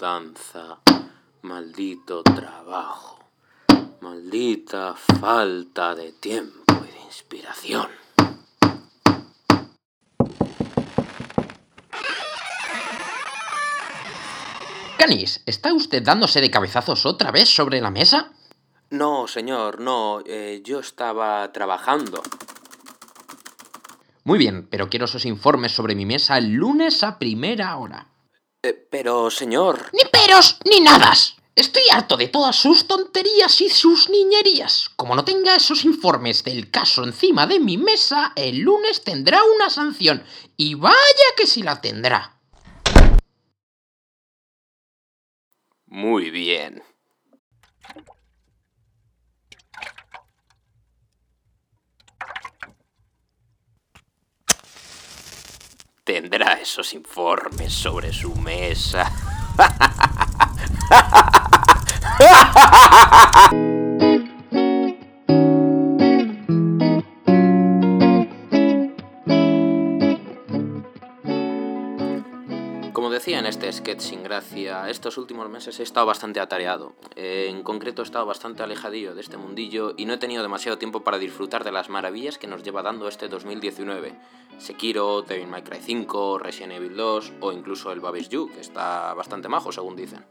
mudanza, maldito trabajo, maldita falta de tiempo y de inspiración. Canis, ¿está usted dándose de cabezazos otra vez sobre la mesa? No, señor, no, eh, yo estaba trabajando. Muy bien, pero quiero esos informes sobre mi mesa el lunes a primera hora. Eh, pero, señor... Ni peros ni nadas. Estoy harto de todas sus tonterías y sus niñerías. Como no tenga esos informes del caso encima de mi mesa, el lunes tendrá una sanción. Y vaya que si la tendrá. Muy bien. Tendrá esos informes sobre su mesa. Como decía en este sketch sin gracia, estos últimos meses he estado bastante atareado. En concreto he estado bastante alejadillo de este mundillo y no he tenido demasiado tiempo para disfrutar de las maravillas que nos lleva dando este 2019. Sekiro, Devil May Cry 5, Resident Evil 2 o incluso el Babish You, que está bastante majo según dicen.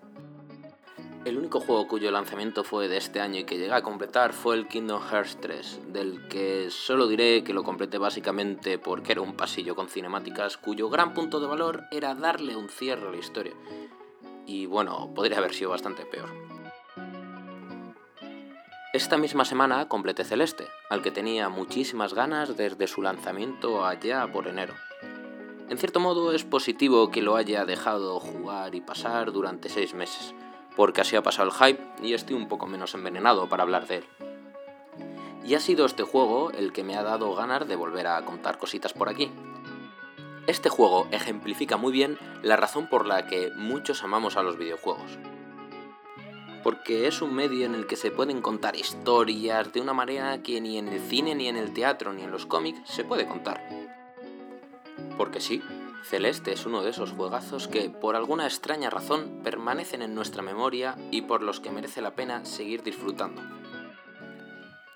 El único juego cuyo lanzamiento fue de este año y que llegué a completar fue el Kingdom Hearts 3, del que solo diré que lo completé básicamente porque era un pasillo con cinemáticas cuyo gran punto de valor era darle un cierre a la historia. Y bueno, podría haber sido bastante peor. Esta misma semana completé Celeste, al que tenía muchísimas ganas desde su lanzamiento allá por enero. En cierto modo es positivo que lo haya dejado jugar y pasar durante seis meses, porque así ha pasado el hype y estoy un poco menos envenenado para hablar de él. Y ha sido este juego el que me ha dado ganas de volver a contar cositas por aquí. Este juego ejemplifica muy bien la razón por la que muchos amamos a los videojuegos. Porque es un medio en el que se pueden contar historias de una manera que ni en el cine, ni en el teatro, ni en los cómics se puede contar. Porque sí, Celeste es uno de esos juegazos que, por alguna extraña razón, permanecen en nuestra memoria y por los que merece la pena seguir disfrutando.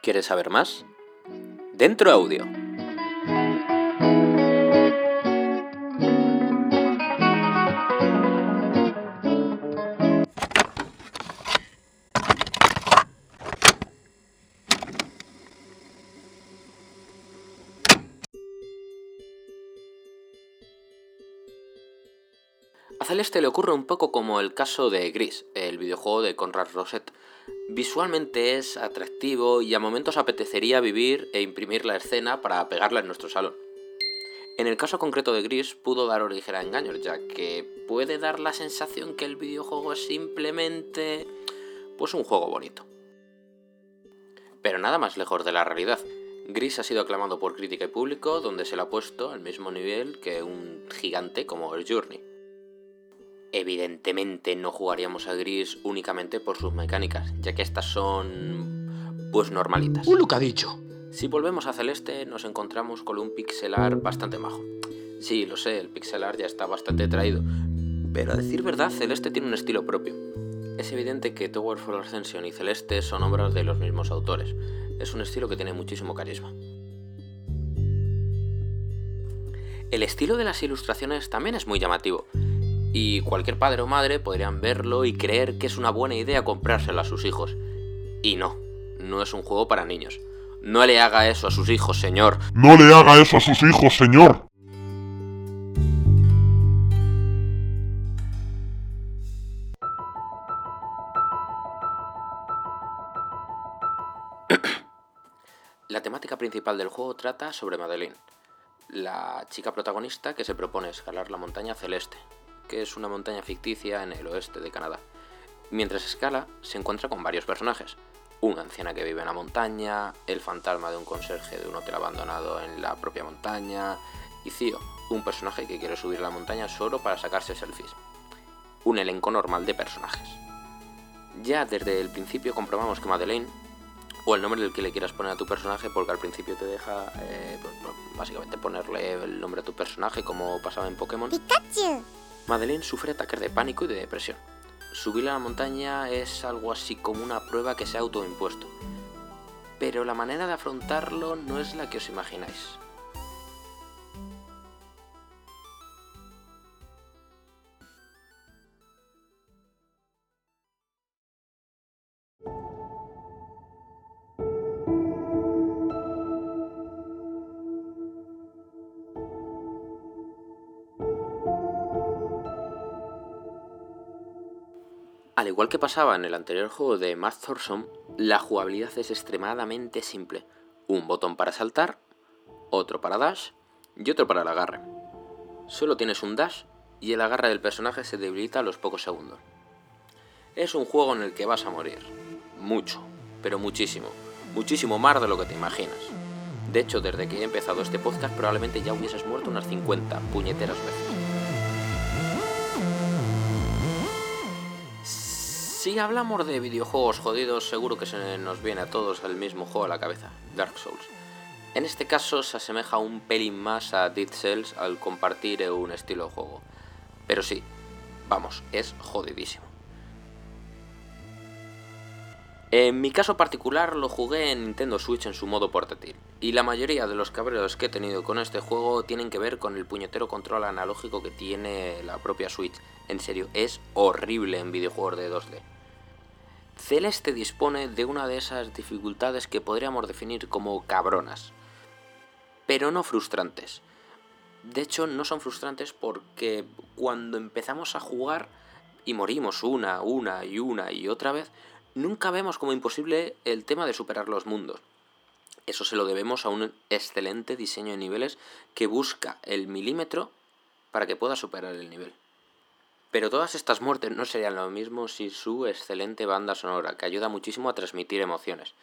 ¿Quieres saber más? Dentro audio. Celeste le ocurre un poco como el caso de Gris, el videojuego de Conrad Roset. Visualmente es atractivo y a momentos apetecería vivir e imprimir la escena para pegarla en nuestro salón. En el caso concreto de Gris pudo dar origen a engaños, ya que puede dar la sensación que el videojuego es simplemente pues un juego bonito. Pero nada más lejos de la realidad. Gris ha sido aclamado por crítica y público, donde se le ha puesto al mismo nivel que un gigante como el Journey. Evidentemente no jugaríamos a Gris únicamente por sus mecánicas, ya que estas son... pues normalitas. Un look ha dicho. Si volvemos a Celeste nos encontramos con un pixelar bastante majo. Sí, lo sé, el pixelar ya está bastante traído, pero a decir verdad Celeste tiene un estilo propio. Es evidente que Tower for Ascension y Celeste son obras de los mismos autores. Es un estilo que tiene muchísimo carisma. El estilo de las ilustraciones también es muy llamativo, y cualquier padre o madre podrían verlo y creer que es una buena idea comprárselo a sus hijos. Y no, no es un juego para niños. No le haga eso a sus hijos, señor. No le haga eso a sus hijos, señor. La temática principal del juego trata sobre Madeleine, la chica protagonista que se propone escalar la montaña celeste, es una montaña ficticia en el oeste de Canadá. Mientras escala, se encuentra con varios personajes. Una anciana que vive en la montaña, el fantasma de un conserje de un hotel abandonado en la propia montaña, y Cío, un personaje que quiere subir la montaña solo para sacarse selfies. Un elenco normal de personajes. Ya desde el principio comprobamos que Madeleine, o el nombre del que le quieras poner a tu personaje, porque al principio te deja eh, pues, básicamente ponerle el nombre a tu personaje como pasaba en Pokémon. Pikachu. Madeleine sufre ataques de pánico y de depresión. subir a la montaña es algo así como una prueba que se ha autoimpuesto. Pero la manera de afrontarlo no es la que os imagináis. Al igual que pasaba en el anterior juego de Matt Thorson, la jugabilidad es extremadamente simple. Un botón para saltar, otro para dash y otro para el agarre. Solo tienes un dash y el agarre del personaje se debilita a los pocos segundos. Es un juego en el que vas a morir. Mucho, pero muchísimo. Muchísimo más de lo que te imaginas. De hecho, desde que he empezado este podcast probablemente ya hubieses muerto unas 50 puñeteras veces. Si hablamos de videojuegos jodidos, seguro que se nos viene a todos el mismo juego a la cabeza, Dark Souls. En este caso se asemeja un pelín más a Dead Cells al compartir un estilo de juego. Pero sí, vamos, es jodidísimo. En mi caso particular lo jugué en Nintendo Switch en su modo portátil, y la mayoría de los cabreos que he tenido con este juego tienen que ver con el puñetero control analógico que tiene la propia Switch. En serio, es horrible en videojuegos de 2D. Celeste dispone de una de esas dificultades que podríamos definir como cabronas, pero no frustrantes. De hecho, no son frustrantes porque cuando empezamos a jugar y morimos una, una y una y otra vez, nunca vemos como imposible el tema de superar los mundos. Eso se lo debemos a un excelente diseño de niveles que busca el milímetro para que pueda superar el nivel. Pero todas estas muertes no serían lo mismo sin su excelente banda sonora, que ayuda muchísimo a transmitir emociones.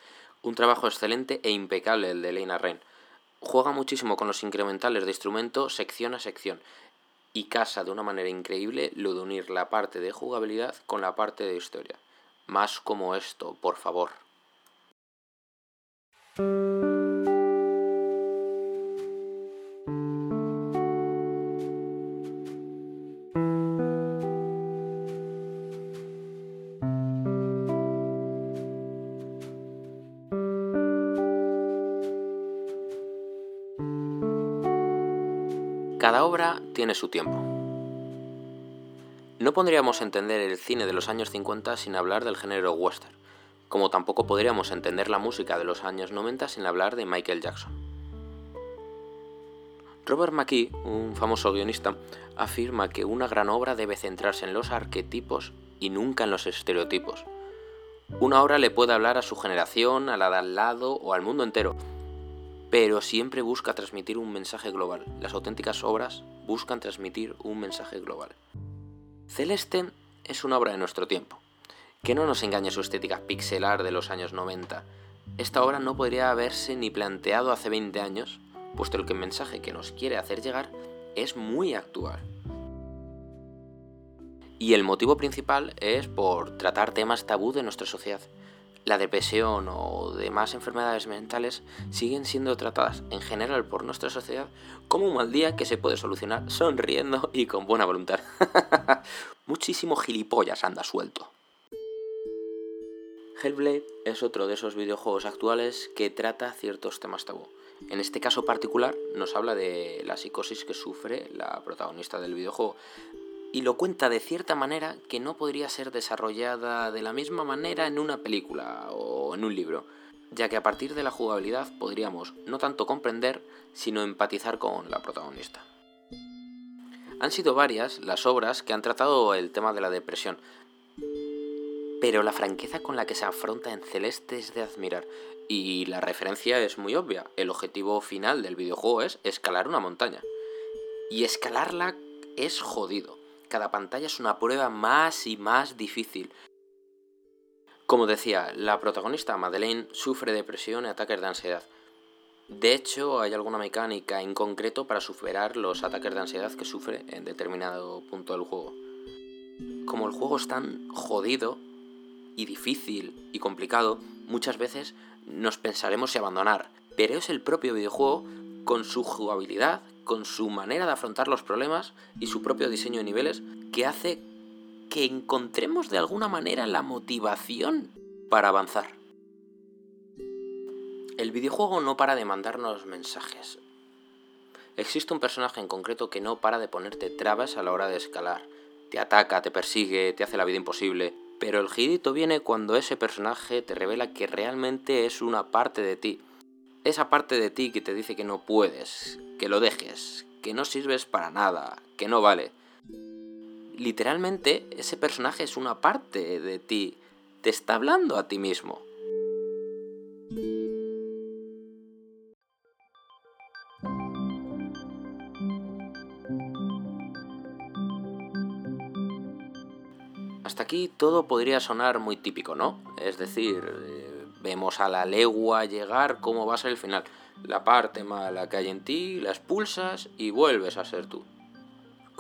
Un trabajo excelente e impecable el de Lena Rain. Juega muchísimo con los incrementales de instrumento sección a sección y casa de una manera increíble lo de unir la parte de jugabilidad con la parte de historia. Más como esto, por favor. Cada obra tiene su tiempo. No podríamos entender el cine de los años 50 sin hablar del género western, como tampoco podríamos entender la música de los años 90 sin hablar de Michael Jackson. Robert McKee, un famoso guionista, afirma que una gran obra debe centrarse en los arquetipos y nunca en los estereotipos. Una obra le puede hablar a su generación, a la de al lado o al mundo entero, pero siempre busca transmitir un mensaje global. Las auténticas obras buscan transmitir un mensaje global. Celeste es una obra de nuestro tiempo. Que no nos engañe su estética pixelar de los años 90. Esta obra no podría haberse ni planteado hace 20 años, puesto que el mensaje que nos quiere hacer llegar es muy actual. Y el motivo principal es por tratar temas tabú de nuestra sociedad la depresión o demás enfermedades mentales siguen siendo tratadas en general por nuestra sociedad como un mal día que se puede solucionar sonriendo y con buena voluntad. Muchísimo gilipollas anda suelto. Hellblade es otro de esos videojuegos actuales que trata ciertos temas tabú. En este caso particular nos habla de la psicosis que sufre la protagonista del videojuego, y lo cuenta de cierta manera que no podría ser desarrollada de la misma manera en una película o en un libro, ya que a partir de la jugabilidad podríamos no tanto comprender, sino empatizar con la protagonista. Han sido varias las obras que han tratado el tema de la depresión, pero la franqueza con la que se afronta en Celeste es de admirar, y la referencia es muy obvia, el objetivo final del videojuego es escalar una montaña, y escalarla es jodido cada pantalla es una prueba más y más difícil. Como decía, la protagonista Madeleine sufre depresión y ataques de ansiedad. De hecho, hay alguna mecánica en concreto para superar los ataques de ansiedad que sufre en determinado punto del juego. Como el juego es tan jodido y difícil y complicado, muchas veces nos pensaremos si abandonar, pero es el propio videojuego con su jugabilidad, con su manera de afrontar los problemas y su propio diseño de niveles que hace que encontremos de alguna manera la motivación para avanzar. El videojuego no para de mandarnos mensajes. Existe un personaje en concreto que no para de ponerte trabas a la hora de escalar. Te ataca, te persigue, te hace la vida imposible. Pero el girito viene cuando ese personaje te revela que realmente es una parte de ti. Esa parte de ti que te dice que no puedes, que lo dejes, que no sirves para nada, que no vale literalmente ese personaje es una parte de ti, te está hablando a ti mismo. Hasta aquí todo podría sonar muy típico, ¿no? Es decir, eh, vemos a la legua llegar cómo va a ser el final. La parte mala que hay en ti, la expulsas y vuelves a ser tú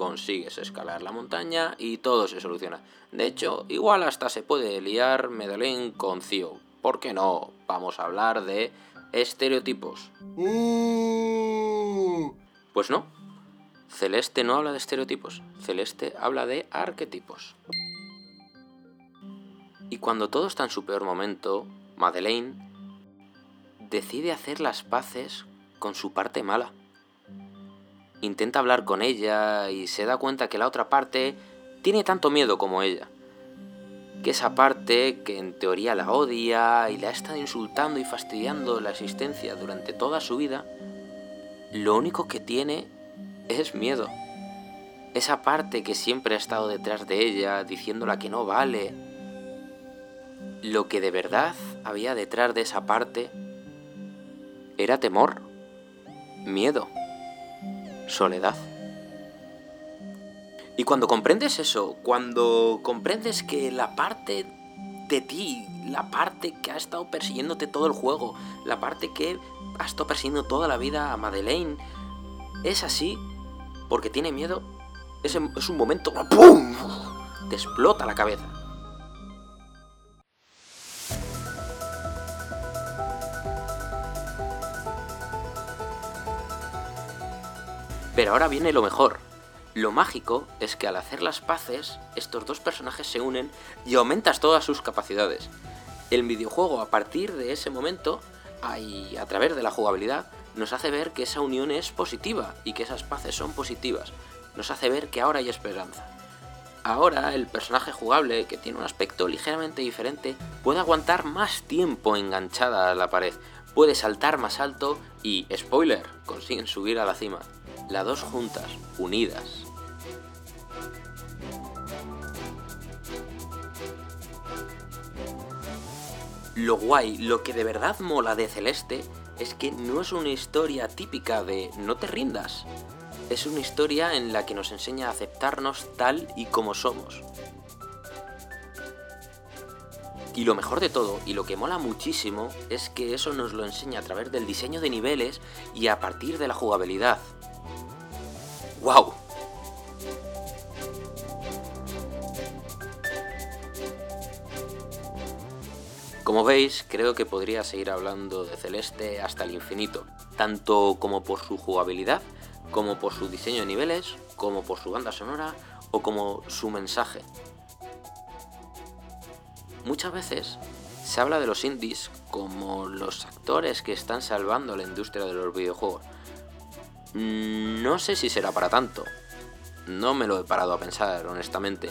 consigues escalar la montaña y todo se soluciona. De hecho, igual hasta se puede liar Medellín con Cio. ¿Por qué no? Vamos a hablar de estereotipos. Uh. Pues no. Celeste no habla de estereotipos. Celeste habla de arquetipos. Y cuando todo está en su peor momento, Madeleine decide hacer las paces con su parte mala intenta hablar con ella y se da cuenta que la otra parte tiene tanto miedo como ella. Que esa parte que en teoría la odia y la ha estado insultando y fastidiando la existencia durante toda su vida, lo único que tiene es miedo. Esa parte que siempre ha estado detrás de ella, diciéndola que no vale. Lo que de verdad había detrás de esa parte era temor, miedo soledad. Y cuando comprendes eso, cuando comprendes que la parte de ti, la parte que ha estado persiguiéndote todo el juego, la parte que ha estado persiguiendo toda la vida a Madeleine, es así porque tiene miedo, es, un momento ¡pum! Te explota la cabeza. Pero ahora viene lo mejor. Lo mágico es que al hacer las paces, estos dos personajes se unen y aumentas todas sus capacidades. El videojuego a partir de ese momento, y a través de la jugabilidad, nos hace ver que esa unión es positiva y que esas paces son positivas. Nos hace ver que ahora hay esperanza. Ahora el personaje jugable, que tiene un aspecto ligeramente diferente, puede aguantar más tiempo enganchada a la pared, puede saltar más alto y, spoiler, consiguen subir a la cima las dos juntas, unidas. Lo guay, lo que de verdad mola de Celeste es que no es una historia típica de no te rindas. Es una historia en la que nos enseña a aceptarnos tal y como somos. Y lo mejor de todo, y lo que mola muchísimo, es que eso nos lo enseña a través del diseño de niveles y a partir de la jugabilidad. ¡Wow! Como veis, creo que podría seguir hablando de Celeste hasta el infinito, tanto como por su jugabilidad, como por su diseño de niveles, como por su banda sonora o como su mensaje. Muchas veces se habla de los indies como los actores que están salvando la industria de los videojuegos, no sé si será para tanto. No me lo he parado a pensar, honestamente.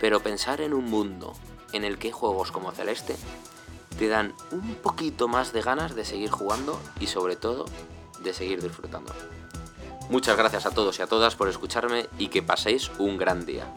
Pero pensar en un mundo en el que juegos como Celeste te dan un poquito más de ganas de seguir jugando y sobre todo de seguir disfrutando. Muchas gracias a todos y a todas por escucharme y que paséis un gran día.